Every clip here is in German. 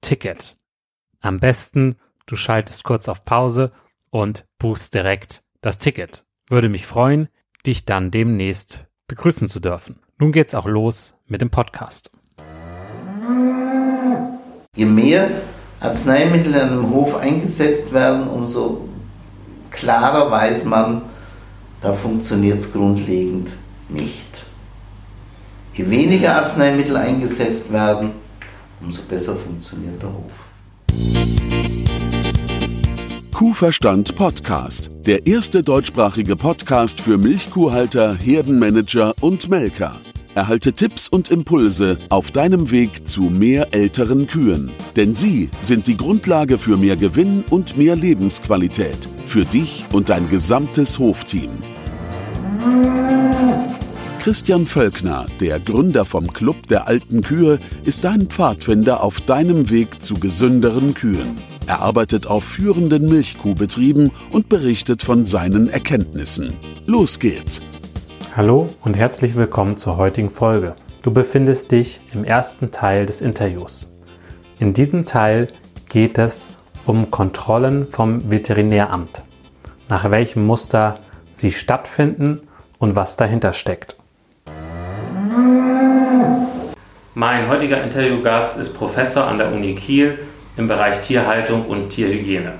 Ticket. Am besten, du schaltest kurz auf Pause und buchst direkt das Ticket. Würde mich freuen, dich dann demnächst begrüßen zu dürfen. Nun geht's auch los mit dem Podcast. Je mehr Arzneimittel an einem Hof eingesetzt werden, umso klarer weiß man, da funktioniert es grundlegend nicht. Je weniger Arzneimittel eingesetzt werden, umso besser funktioniert der Hof. Kuhverstand Podcast, der erste deutschsprachige Podcast für Milchkuhhalter, Herdenmanager und Melker. Erhalte Tipps und Impulse auf deinem Weg zu mehr älteren Kühen. Denn sie sind die Grundlage für mehr Gewinn und mehr Lebensqualität. Für dich und dein gesamtes Hofteam. Christian Völkner, der Gründer vom Club der alten Kühe, ist dein Pfadfinder auf deinem Weg zu gesünderen Kühen. Er arbeitet auf führenden Milchkuhbetrieben und berichtet von seinen Erkenntnissen. Los geht's! Hallo und herzlich willkommen zur heutigen Folge. Du befindest dich im ersten Teil des Interviews. In diesem Teil geht es um Kontrollen vom Veterinäramt, nach welchem Muster sie stattfinden und was dahinter steckt. Mein heutiger Interviewgast ist Professor an der Uni Kiel im Bereich Tierhaltung und Tierhygiene.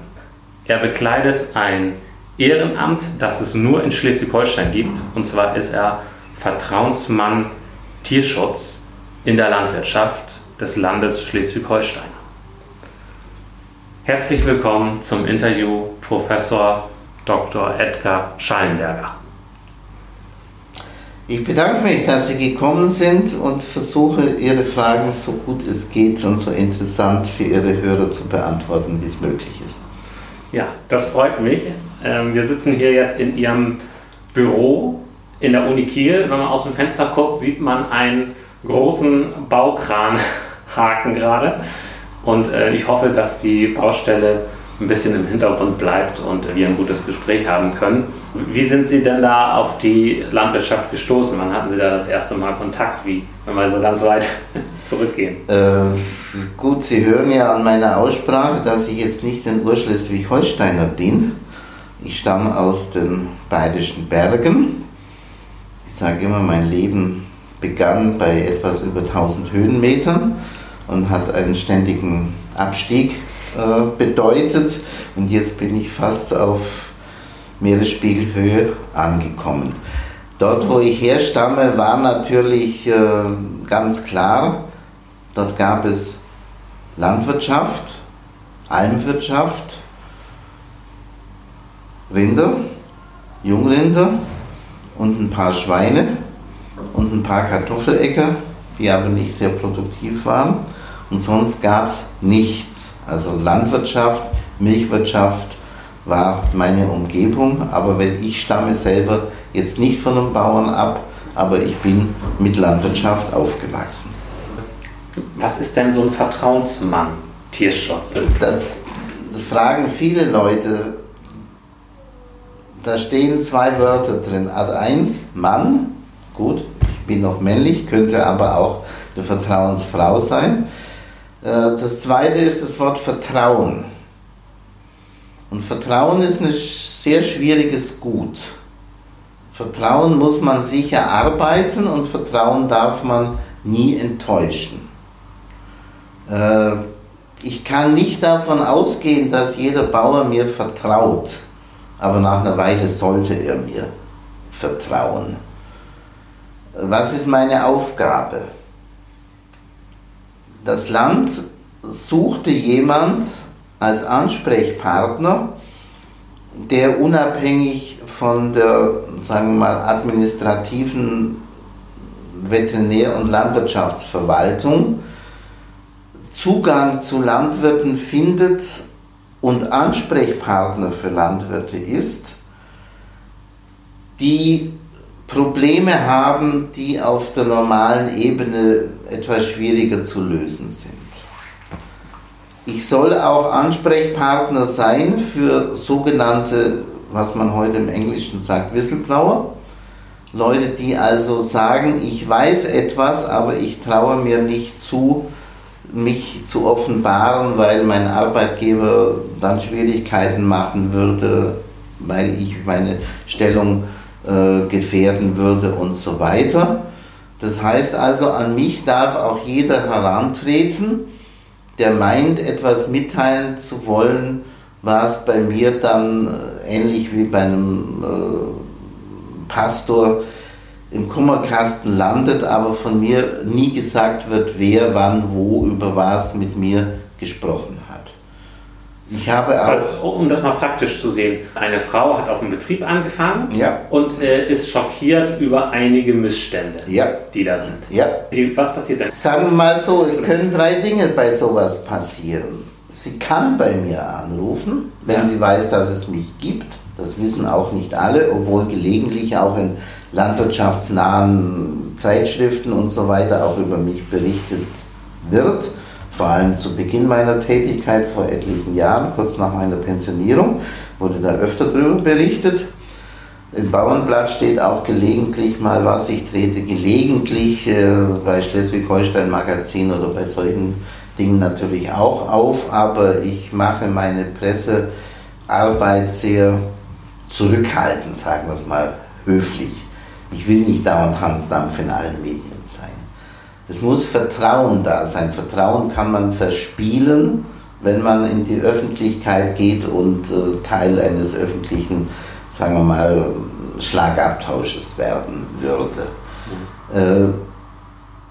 Er bekleidet ein Ehrenamt, das es nur in Schleswig-Holstein gibt. Und zwar ist er Vertrauensmann Tierschutz in der Landwirtschaft des Landes Schleswig-Holstein. Herzlich willkommen zum Interview Professor Dr. Edgar Schallenberger. Ich bedanke mich, dass Sie gekommen sind und versuche, Ihre Fragen so gut es geht und so interessant für Ihre Hörer zu beantworten, wie es möglich ist. Ja, das freut mich. Ähm, wir sitzen hier jetzt in Ihrem Büro in der Uni Kiel. Wenn man aus dem Fenster guckt, sieht man einen großen Baukranhaken gerade. Und äh, ich hoffe, dass die Baustelle ein bisschen im Hintergrund bleibt und wir ein gutes Gespräch haben können. Wie sind Sie denn da auf die Landwirtschaft gestoßen? Wann hatten Sie da das erste Mal Kontakt? Wie, wenn wir so ganz weit zurückgehen? Äh, gut, Sie hören ja an meiner Aussprache, dass ich jetzt nicht ein Urschleswig-Holsteiner bin. Ich stamme aus den Bayerischen Bergen. Ich sage immer, mein Leben begann bei etwas über 1000 Höhenmetern und hat einen ständigen Abstieg bedeutet. Und jetzt bin ich fast auf Meeresspiegelhöhe angekommen. Dort, wo ich herstamme, war natürlich äh, ganz klar, dort gab es Landwirtschaft, Almwirtschaft, Rinder, Jungrinder und ein paar Schweine und ein paar Kartoffeläcker, die aber nicht sehr produktiv waren. Und sonst gab es nichts. Also Landwirtschaft, Milchwirtschaft war meine Umgebung. Aber wenn ich stamme selber jetzt nicht von einem Bauern ab, aber ich bin mit Landwirtschaft aufgewachsen. Was ist denn so ein Vertrauensmann, Tierschutz? Das fragen viele Leute. Da stehen zwei Wörter drin. Ad 1, Mann, gut, ich bin noch männlich, könnte aber auch eine Vertrauensfrau sein. Äh, das zweite ist das Wort Vertrauen. Und Vertrauen ist ein sehr schwieriges Gut. Vertrauen muss man sich erarbeiten und Vertrauen darf man nie enttäuschen. Äh, ich kann nicht davon ausgehen, dass jeder Bauer mir vertraut, aber nach einer Weile sollte er mir vertrauen. Was ist meine Aufgabe? Das Land suchte jemand als Ansprechpartner, der unabhängig von der, sagen wir mal, administrativen Veterinär- und Landwirtschaftsverwaltung Zugang zu Landwirten findet und Ansprechpartner für Landwirte ist, die Probleme haben, die auf der normalen Ebene etwas schwieriger zu lösen sind. Ich soll auch Ansprechpartner sein für sogenannte, was man heute im Englischen sagt, Whistleblower. Leute, die also sagen, ich weiß etwas, aber ich traue mir nicht zu, mich zu offenbaren, weil mein Arbeitgeber dann Schwierigkeiten machen würde, weil ich meine Stellung äh, gefährden würde und so weiter. Das heißt also, an mich darf auch jeder herantreten, der meint, etwas mitteilen zu wollen, was bei mir dann äh, ähnlich wie bei einem äh, Pastor im Kummerkasten landet, aber von mir nie gesagt wird, wer, wann, wo, über was mit mir gesprochen. Ich habe auch. Also, um das mal praktisch zu sehen, eine Frau hat auf dem Betrieb angefangen ja. und äh, ist schockiert über einige Missstände, ja. die da sind. Ja. Die, was passiert denn? Sagen wir mal so, es können drei Dinge bei sowas passieren. Sie kann bei mir anrufen, wenn ja. sie weiß, dass es mich gibt. Das wissen auch nicht alle, obwohl gelegentlich auch in landwirtschaftsnahen Zeitschriften und so weiter auch über mich berichtet wird vor allem zu Beginn meiner Tätigkeit vor etlichen Jahren, kurz nach meiner Pensionierung, wurde da öfter darüber berichtet. Im Bauernblatt steht auch gelegentlich mal was. Ich trete gelegentlich äh, bei Schleswig-Holstein Magazin oder bei solchen Dingen natürlich auch auf, aber ich mache meine Pressearbeit sehr zurückhaltend, sagen wir es mal höflich. Ich will nicht dauernd Hansdampf in allen Medien. Es muss Vertrauen da sein. Vertrauen kann man verspielen, wenn man in die Öffentlichkeit geht und äh, Teil eines öffentlichen, sagen wir mal, Schlagabtausches werden würde. Mhm. Äh,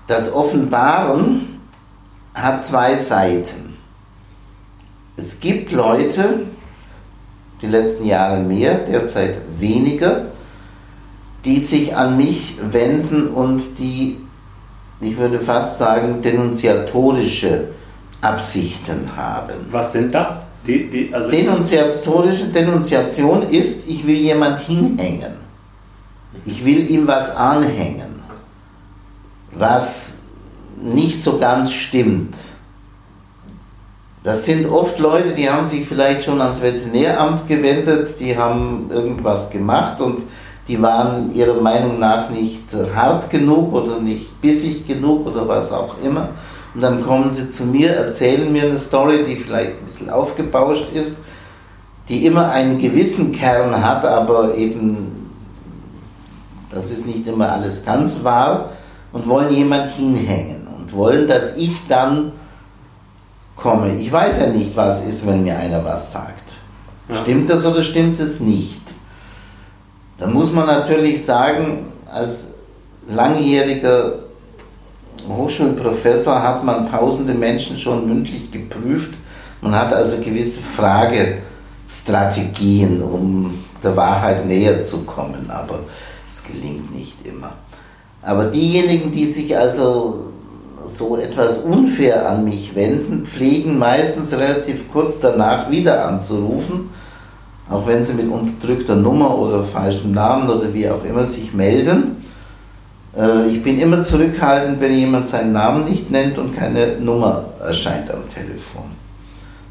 das Offenbaren hat zwei Seiten. Es gibt Leute, die letzten Jahre mehr, derzeit weniger, die sich an mich wenden und die ich würde fast sagen, denunziatorische Absichten haben. Was sind das? Die, die, also Denunziatorische Denunziation ist, ich will jemand hinhängen. Ich will ihm was anhängen, was nicht so ganz stimmt. Das sind oft Leute, die haben sich vielleicht schon ans Veterinäramt gewendet, die haben irgendwas gemacht und die waren ihrer Meinung nach nicht hart genug oder nicht bissig genug oder was auch immer. Und dann kommen sie zu mir, erzählen mir eine Story, die vielleicht ein bisschen aufgebauscht ist, die immer einen gewissen Kern hat, aber eben, das ist nicht immer alles ganz wahr, und wollen jemand hinhängen und wollen, dass ich dann komme. Ich weiß ja nicht, was ist, wenn mir einer was sagt. Ja. Stimmt das oder stimmt es nicht? Da muss man natürlich sagen, als langjähriger Hochschulprofessor hat man tausende Menschen schon mündlich geprüft. Man hat also gewisse Fragestrategien, um der Wahrheit näher zu kommen, aber es gelingt nicht immer. Aber diejenigen, die sich also so etwas unfair an mich wenden, pflegen meistens relativ kurz danach wieder anzurufen, auch wenn sie mit unterdrückter Nummer oder falschem Namen oder wie auch immer sich melden. Äh, ich bin immer zurückhaltend, wenn jemand seinen Namen nicht nennt und keine Nummer erscheint am Telefon.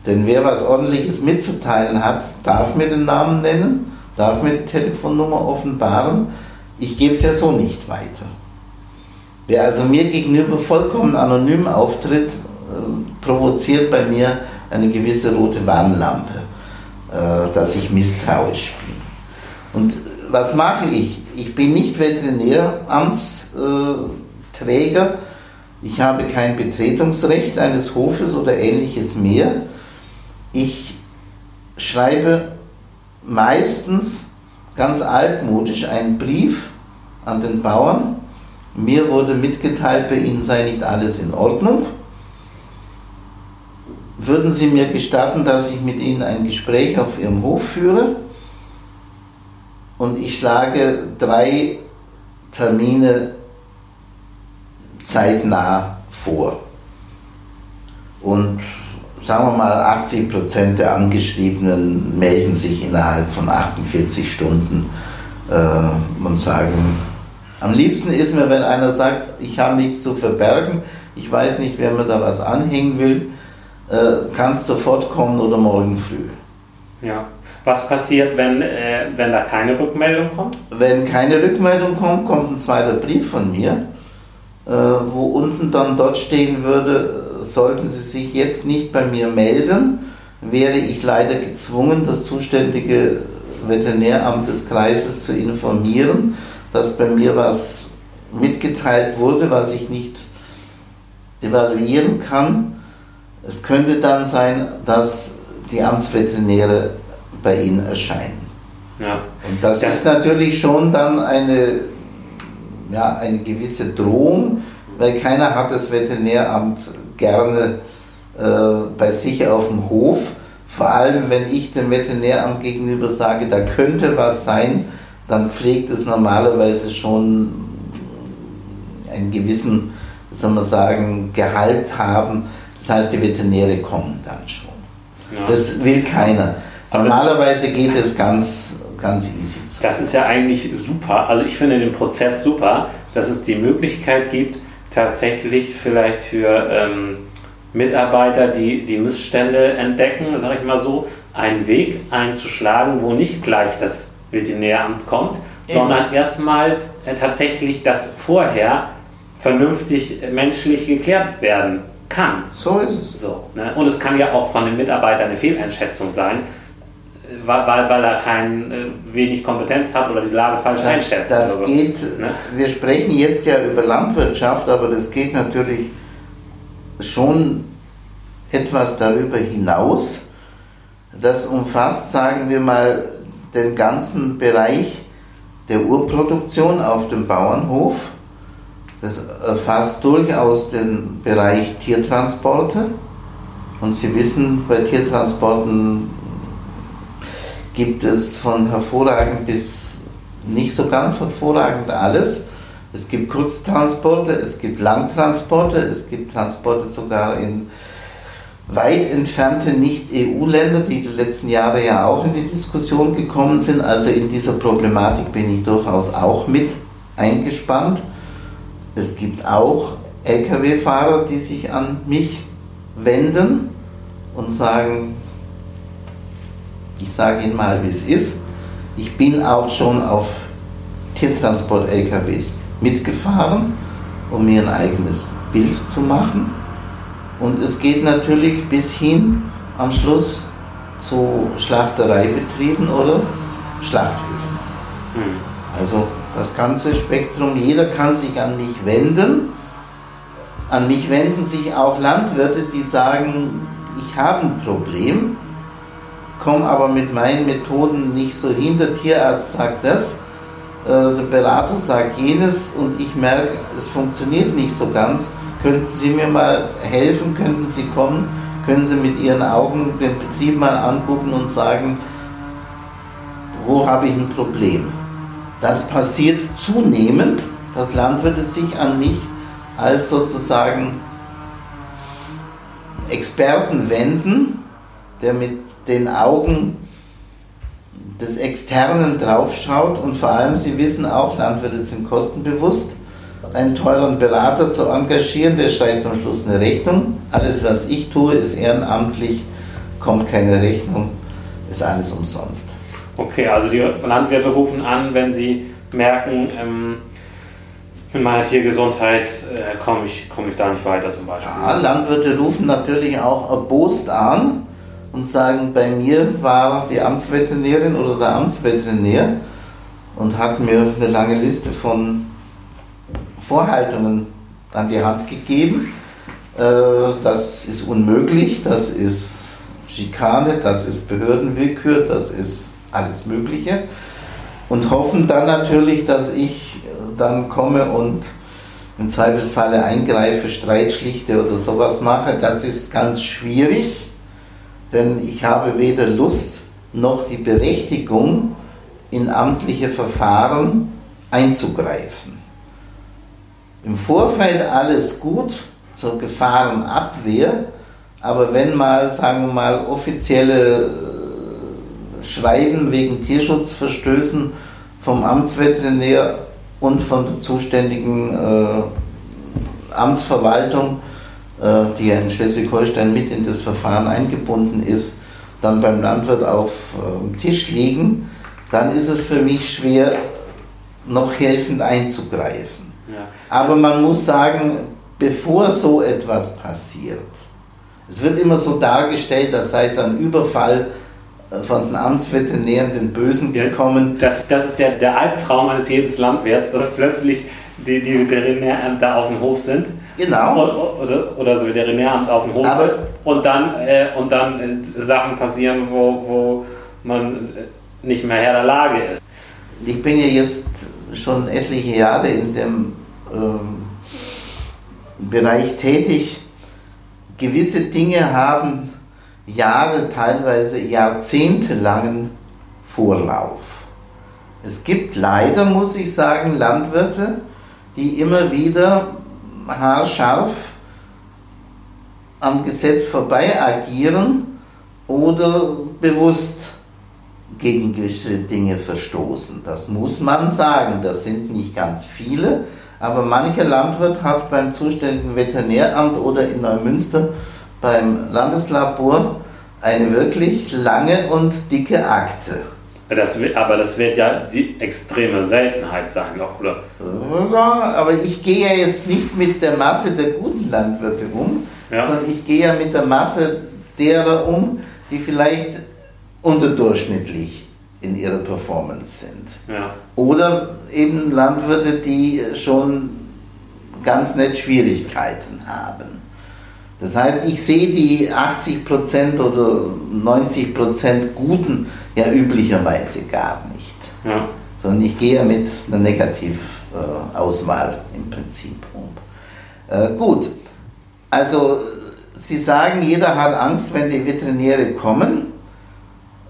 Denn wer was Ordentliches mitzuteilen hat, darf mir den Namen nennen, darf mir die Telefonnummer offenbaren. Ich gebe es ja so nicht weiter. Wer also mir gegenüber vollkommen anonym auftritt, äh, provoziert bei mir eine gewisse rote Warnlampe, dass ich misstrauisch bin. Und was mache ich? Ich bin nicht Veterinäramtsträger. Ich habe kein Betretungsrecht eines Hofes oder ähnliches mehr. Ich schreibe meistens ganz altmodisch einen Brief an den Bauern mir wurde mitgeteilt, bei Ihnen sei nicht alles in Ordnung. Würden Sie mir gestatten, dass ich mit Ihnen ein Gespräch auf Ihrem Hof führe? Und ich schlage drei Termine zeitnah vor. Und sagen wir mal, 80 Prozent der Angeschriebenen melden sich innerhalb von 48 Stunden äh, und sagen, am liebsten ist mir, wenn einer sagt, ich habe nichts zu verbergen, ich weiß nicht, wer mir da was anhängen will, äh, kannst sofort kommen oder morgen früh. Ja. Was passiert, wenn, äh, wenn da keine Rückmeldung kommt? Wenn keine Rückmeldung kommt, kommt ein zweiter Brief von mir, äh, wo unten dann dort stehen würde, sollten Sie sich jetzt nicht bei mir melden, wäre ich leider gezwungen, das zuständige Veterinäramt des Kreises zu informieren dass bei mir was mitgeteilt wurde, was ich nicht evaluieren kann. Es könnte dann sein, dass die Amtsveterinäre bei Ihnen erscheinen. Ja. Und das ja. ist natürlich schon dann eine, ja, eine gewisse Drohung, weil keiner hat das Veterinäramt gerne äh, bei sich auf dem Hof. Vor allem, wenn ich dem Veterinäramt gegenüber sage, da könnte was sein, dann pflegt es normalerweise schon einen gewissen, soll man sagen, Gehalt haben. Das heißt, die Veterinäre kommen dann schon. Ja. Das will keiner. Normalerweise geht es ganz, ganz easy zu. Das ist ja eigentlich super. Also ich finde den Prozess super, dass es die Möglichkeit gibt, tatsächlich vielleicht für ähm, Mitarbeiter, die die Missstände entdecken, sage ich mal so, einen Weg einzuschlagen, wo nicht gleich das Veterinäramt kommt, Eben. sondern erstmal äh, tatsächlich das vorher vernünftig menschlich geklärt werden kann. So ist es. So, ne? Und es kann ja auch von den Mitarbeitern eine Fehleinschätzung sein, weil, weil, weil er kein, äh, wenig Kompetenz hat oder die Lage falsch das, einschätzt. Das so. geht, ne? wir sprechen jetzt ja über Landwirtschaft, aber das geht natürlich schon etwas darüber hinaus. Das umfasst, sagen wir mal, den ganzen Bereich der Urproduktion auf dem Bauernhof. Das erfasst durchaus den Bereich Tiertransporte. Und Sie wissen, bei Tiertransporten gibt es von hervorragend bis nicht so ganz hervorragend alles. Es gibt Kurztransporte, es gibt Langtransporte, es gibt Transporte sogar in weit entfernte Nicht-EU-Länder, die die letzten Jahre ja auch in die Diskussion gekommen sind. Also in dieser Problematik bin ich durchaus auch mit eingespannt. Es gibt auch Lkw-Fahrer, die sich an mich wenden und sagen, ich sage Ihnen mal, wie es ist. Ich bin auch schon auf Tiertransport-LKWs mitgefahren, um mir ein eigenes Bild zu machen. Und es geht natürlich bis hin am Schluss zu Schlachtereibetrieben oder Schlachthöfen. Mhm. Also das ganze Spektrum, jeder kann sich an mich wenden. An mich wenden sich auch Landwirte, die sagen, ich habe ein Problem, komme aber mit meinen Methoden nicht so hin. Der Tierarzt sagt das, äh, der Berater sagt jenes und ich merke, es funktioniert nicht so ganz. Könnten Sie mir mal helfen? Könnten Sie kommen? Können Sie mit Ihren Augen den Betrieb mal angucken und sagen, wo habe ich ein Problem? Das passiert zunehmend, dass Landwirte sich an mich als sozusagen Experten wenden, der mit den Augen des Externen draufschaut und vor allem, Sie wissen auch, Landwirte sind kostenbewusst, einen teuren Berater zu engagieren, der schreibt am Schluss eine Rechnung. Alles, was ich tue, ist ehrenamtlich, kommt keine Rechnung, ist alles umsonst. Okay, also die Landwirte rufen an, wenn sie merken, ähm, mit meiner Tiergesundheit äh, komme ich, komm ich da nicht weiter zum Beispiel. Ja, Landwirte rufen natürlich auch erbost an und sagen, bei mir war die Amtsveterinärin oder der Amtsveterinär und hat mir eine lange Liste von Vorhaltungen an die Hand gegeben. Äh, das ist unmöglich, das ist Schikane, das ist Behördenwillkür, das ist alles Mögliche und hoffen dann natürlich, dass ich dann komme und im Zweifelsfalle eingreife, Streit schlichte oder sowas mache. Das ist ganz schwierig, denn ich habe weder Lust noch die Berechtigung, in amtliche Verfahren einzugreifen. Im Vorfeld alles gut zur Gefahrenabwehr, aber wenn mal, sagen wir mal, offizielle Schreiben wegen Tierschutzverstößen vom Amtsveterinär und von der zuständigen äh, Amtsverwaltung, äh, die ja in Schleswig-Holstein mit in das Verfahren eingebunden ist, dann beim Landwirt auf äh, Tisch liegen, dann ist es für mich schwer, noch helfend einzugreifen. Ja. Aber man muss sagen, bevor so etwas passiert, es wird immer so dargestellt, das sei es ein Überfall von den Amtsveterinären, den Bösen gekommen. Das, das ist der, der Albtraum eines jeden Landwirts, dass plötzlich die, die Veterinärämter auf dem Hof sind. Genau. Oder, oder das Veterinäramt auf dem Hof Aber ist. Und dann, äh, und dann äh, Sachen passieren, wo, wo man nicht mehr Herr der Lage ist. Ich bin ja jetzt schon etliche Jahre in dem ähm, Bereich tätig. Gewisse Dinge haben Jahre, teilweise jahrzehntelangen Vorlauf. Es gibt leider, muss ich sagen, Landwirte, die immer wieder haarscharf am Gesetz vorbei agieren oder bewusst gegen gewisse Dinge verstoßen. Das muss man sagen. Das sind nicht ganz viele, aber mancher Landwirt hat beim zuständigen Veterinäramt oder in Neumünster beim Landeslabor eine wirklich lange und dicke Akte. Das, aber das wird ja die extreme Seltenheit sein, oder? Ja, aber ich gehe ja jetzt nicht mit der Masse der guten Landwirte um, ja. sondern ich gehe ja mit der Masse derer um, die vielleicht unterdurchschnittlich in ihrer Performance sind. Ja. Oder eben Landwirte, die schon ganz nett Schwierigkeiten haben. Das heißt, ich sehe die 80% oder 90% Guten ja üblicherweise gar nicht. Ja. Sondern ich gehe mit einer Negativauswahl im Prinzip um. Äh, gut, also Sie sagen, jeder hat Angst, wenn die Veterinäre kommen.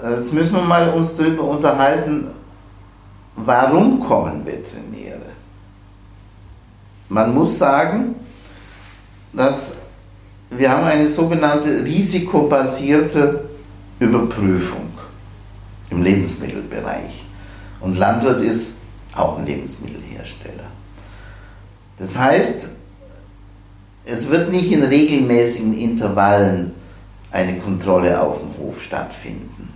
Äh, jetzt müssen wir mal uns darüber unterhalten, warum kommen Veterinäre? Man muss sagen, dass wir haben eine sogenannte risikobasierte Überprüfung im Lebensmittelbereich. Und Landwirt ist auch ein Lebensmittelhersteller. Das heißt, es wird nicht in regelmäßigen Intervallen eine Kontrolle auf dem Hof stattfinden,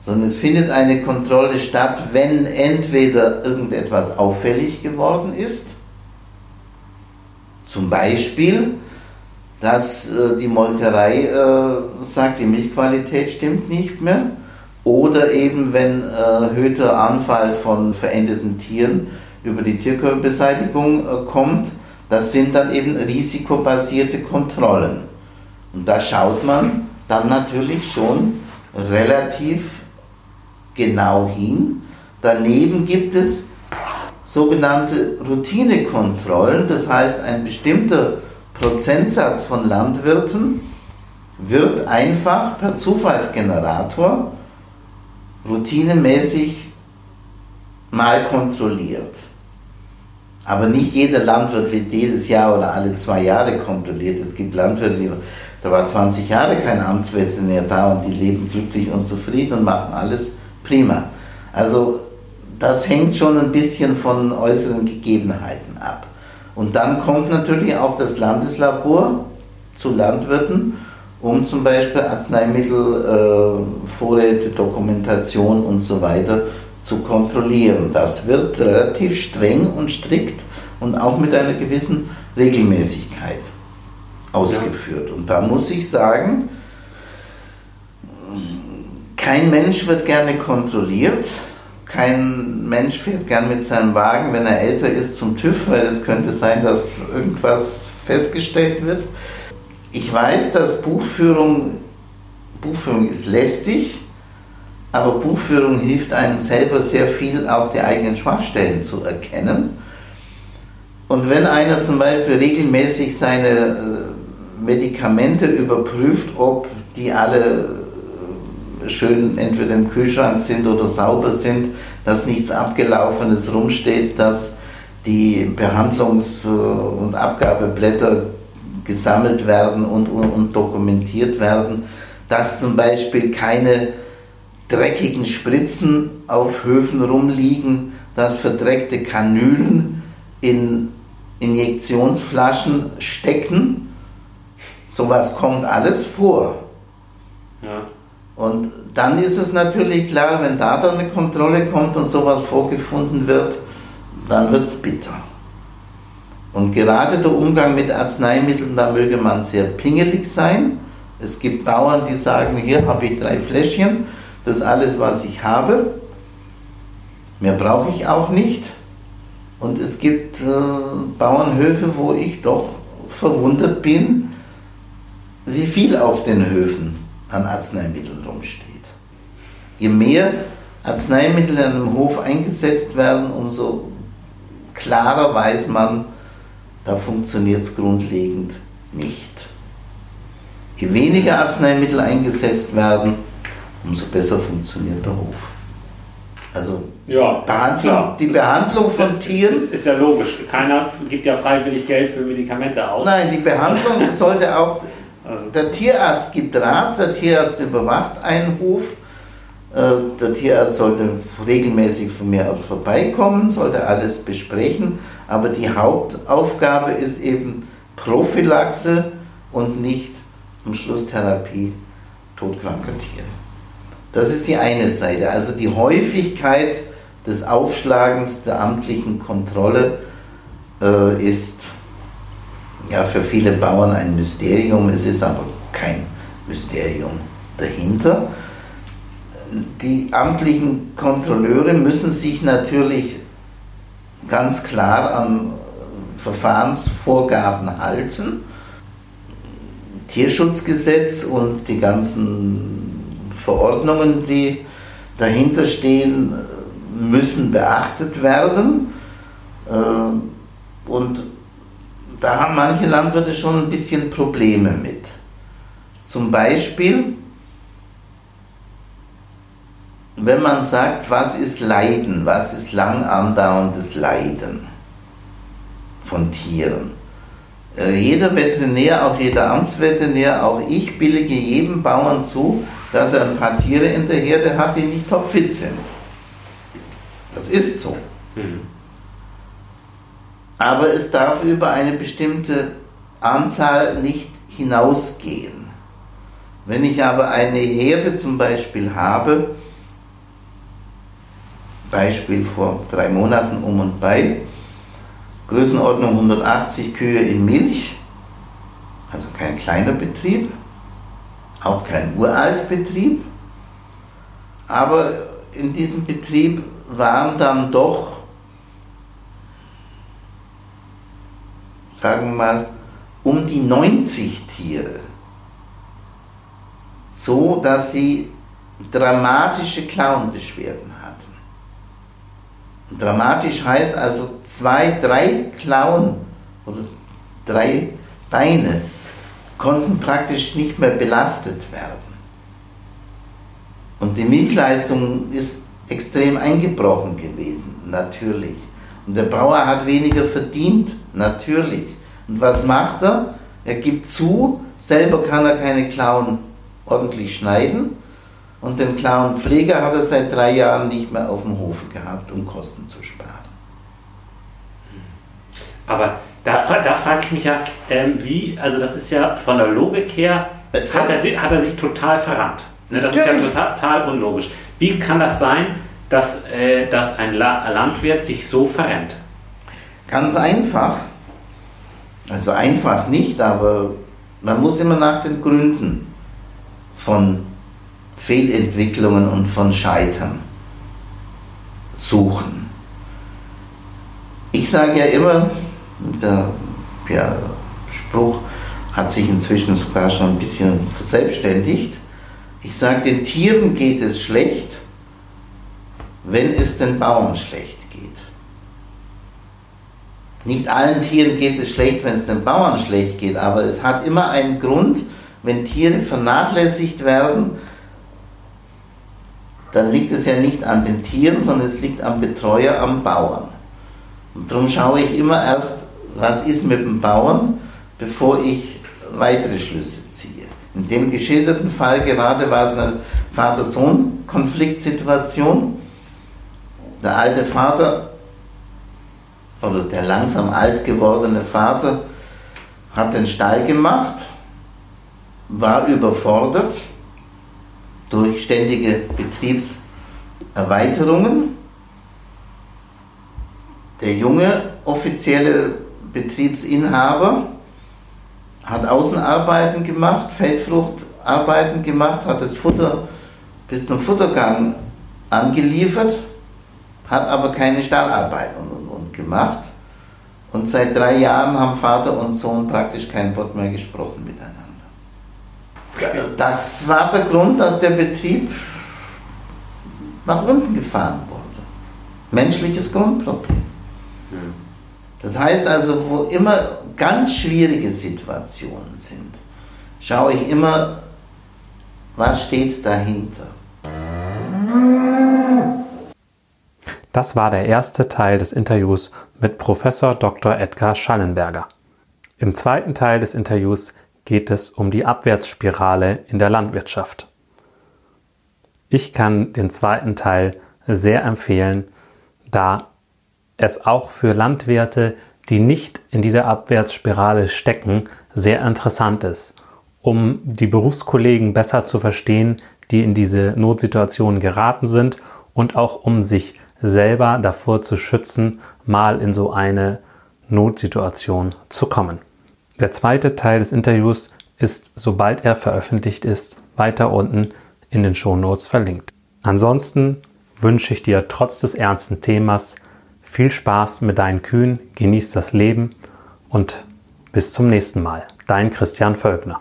sondern es findet eine Kontrolle statt, wenn entweder irgendetwas auffällig geworden ist, zum Beispiel, dass äh, die Molkerei äh, sagt, die Milchqualität stimmt nicht mehr, oder eben wenn erhöhter Anfall von verendeten Tieren über die Tierkörperbeseitigung äh, kommt, das sind dann eben risikobasierte Kontrollen. Und da schaut man dann natürlich schon relativ genau hin. Daneben gibt es sogenannte Routinekontrollen, das heißt ein bestimmter Prozentsatz von Landwirten wird einfach per Zufallsgenerator routinemäßig mal kontrolliert. Aber nicht jeder Landwirt wird jedes Jahr oder alle zwei Jahre kontrolliert. Es gibt Landwirte, die, da war 20 Jahre kein Amtsveterinär da und die leben glücklich und zufrieden und machen alles prima. Also das hängt schon ein bisschen von äußeren Gegebenheiten ab. Und dann kommt natürlich auch das Landeslabor zu Landwirten, um zum Beispiel Arzneimittel, äh, Vorräte, Dokumentation und so weiter zu kontrollieren. Das wird relativ streng und strikt und auch mit einer gewissen Regelmäßigkeit ausgeführt. Und da muss ich sagen, kein Mensch wird gerne kontrolliert. Kein Mensch fährt gern mit seinem Wagen, wenn er älter ist, zum TÜV, weil es könnte sein, dass irgendwas festgestellt wird. Ich weiß, dass Buchführung, Buchführung ist lästig, aber Buchführung hilft einem selber sehr viel, auch die eigenen Schwachstellen zu erkennen. Und wenn einer zum Beispiel regelmäßig seine äh, Medikamente überprüft, ob die alle schön entweder im Kühlschrank sind oder sauber sind, dass nichts Abgelaufenes rumsteht, dass die Behandlungs- und Abgabeblätter gesammelt werden und, und, dokumentiert werden, dass zum Beispiel keine dreckigen Spritzen auf Höfen rumliegen, dass verdreckte Kanülen in Injektionsflaschen stecken. Sowas kommt alles vor. Ja. Und dann ist es natürlich klar, wenn da dann eine Kontrolle kommt und sowas vorgefunden wird, dann wird es bitter. Und gerade der Umgang mit Arzneimitteln, da möge man sehr pingelig sein. Es gibt Bauern, die sagen, hier habe ich drei Fläschchen, das ist alles, was ich habe. Mehr brauche ich auch nicht. Und es gibt äh, Bauernhöfe, wo ich doch verwundert bin, wie viel auf den Höfen an Arzneimitteln rumsteht. Je mehr Arzneimittel an einem Hof eingesetzt werden, umso klarer weiß man, da funktioniert es grundlegend nicht. Je weniger Arzneimittel eingesetzt werden, umso besser funktioniert der Hof. Also ja, Behandlung, die Behandlung von das Tieren. Ist, ist, ja logisch. Keiner gibt ja freiwillig Geld für Medikamente aus. Nein, die Behandlung sollte auch. Der Tierarzt gibt Rat, der Tierarzt überwacht einen Hof. Äh, der Tierarzt sollte regelmäßig von mir aus vorbeikommen, sollte alles besprechen. Aber die Hauptaufgabe ist eben Prophylaxe und nicht am Schluss Therapie todkranker Tiere. Das ist die eine Seite. Also die Häufigkeit des Aufschlagens der amtlichen Kontrolle äh, ist ja für viele Bauern ein Mysterium. Es ist aber kein Mysterium dahinter. Die amtlichen Kontrolleure müssen sich natürlich ganz klar an Verfahrensvorgaben halten. Tierschutzgesetz und die ganzen Verordnungen, die dahinter stehen, müssen beachtet werden. Äh, und da haben manche Landwirte schon ein bisschen Probleme mit. Zum Beispiel, wenn man sagt, was ist Leiden, was ist lang andauerndes Leiden von Tieren. Äh, jeder Veterinär, auch jeder Amtsveterinär, auch ich billige jedem Bauern zu, dass er ein paar Tiere in der Herde hat, die nicht topfit sind. Das ist so. Mhm. Aber es darf über eine bestimmte Anzahl nicht hinausgehen. Wenn ich aber eine Herde zum Beispiel habe, Beispiel vor drei Monaten um und bei, Größenordnung 180 Kühe in Milch, also kein kleiner Betrieb, auch kein Uraltbetrieb, aber in diesem Betrieb waren dann doch, sagen wir mal, um die 90 Tiere, so dass sie dramatische Klauenbeschwerden hatten. Dramatisch heißt also zwei, drei Klauen oder drei Beine konnten praktisch nicht mehr belastet werden. Und die Milchleistung ist extrem eingebrochen gewesen, natürlich. Und der Bauer hat weniger verdient, natürlich. Und was macht er? Er gibt zu, selber kann er keine Klauen ordentlich schneiden. Und den Klauenpfleger hat er seit drei Jahren nicht mehr auf dem Hofe gehabt, um Kosten zu sparen. Aber da, da frage ich mich ja, ähm, wie, also das ist ja von der Logik her, hat er, hat er sich total verrannt. Ne, das Natürlich. ist ja total, total, unlogisch. Wie kann das sein, dass, äh, dass ein La Landwirt sich so verrennt? Ganz einfach. Also einfach nicht, aber man muss immer nach den Gründen von Fehlentwicklungen und von Scheitern suchen. Ich sage ja immer, der ja, Spruch hat sich inzwischen sogar schon ein bisschen verselbstständigt, ich sage, den Tieren geht es schlecht, wenn es den Bauern schlecht geht. Nicht allen Tieren geht es schlecht, wenn es den Bauern schlecht geht, aber es hat immer einen Grund, wenn Tiere vernachlässigt werden, dann liegt es ja nicht an den Tieren, sondern es liegt am Betreuer, am Bauern. Und darum schaue ich immer erst, was ist mit dem Bauern, bevor ich weitere Schlüsse ziehe. In dem geschilderten Fall gerade war es eine Vater-Sohn-Konfliktsituation. Der alte Vater oder der langsam alt gewordene Vater hat den Stall gemacht, war überfordert durch ständige Betriebserweiterungen. Der junge offizielle Betriebsinhaber hat Außenarbeiten gemacht, Feldfruchtarbeiten gemacht, hat das Futter bis zum Futtergang angeliefert, hat aber keine Stallarbeit und, und, und gemacht. Und seit drei Jahren haben Vater und Sohn praktisch kein Wort mehr gesprochen miteinander. Das war der Grund, dass der Betrieb nach unten gefahren wurde. Menschliches Grundproblem. Das heißt also, wo immer ganz schwierige Situationen sind, schaue ich immer, was steht dahinter. Das war der erste Teil des Interviews mit Professor Dr. Edgar Schallenberger. Im zweiten Teil des Interviews geht es um die Abwärtsspirale in der Landwirtschaft. Ich kann den zweiten Teil sehr empfehlen, da es auch für Landwirte die nicht in dieser Abwärtsspirale stecken, sehr interessant ist, um die Berufskollegen besser zu verstehen, die in diese Notsituation geraten sind und auch um sich selber davor zu schützen, mal in so eine Notsituation zu kommen. Der zweite Teil des Interviews ist, sobald er veröffentlicht ist, weiter unten in den Shownotes verlinkt. Ansonsten wünsche ich dir trotz des ernsten Themas viel Spaß mit deinen Kühen, genieß das Leben und bis zum nächsten Mal. Dein Christian Völkner.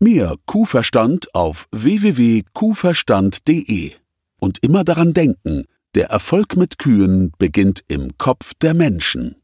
Mehr Kuhverstand auf www.kuhverstand.de. Und immer daran denken, der Erfolg mit Kühen beginnt im Kopf der Menschen.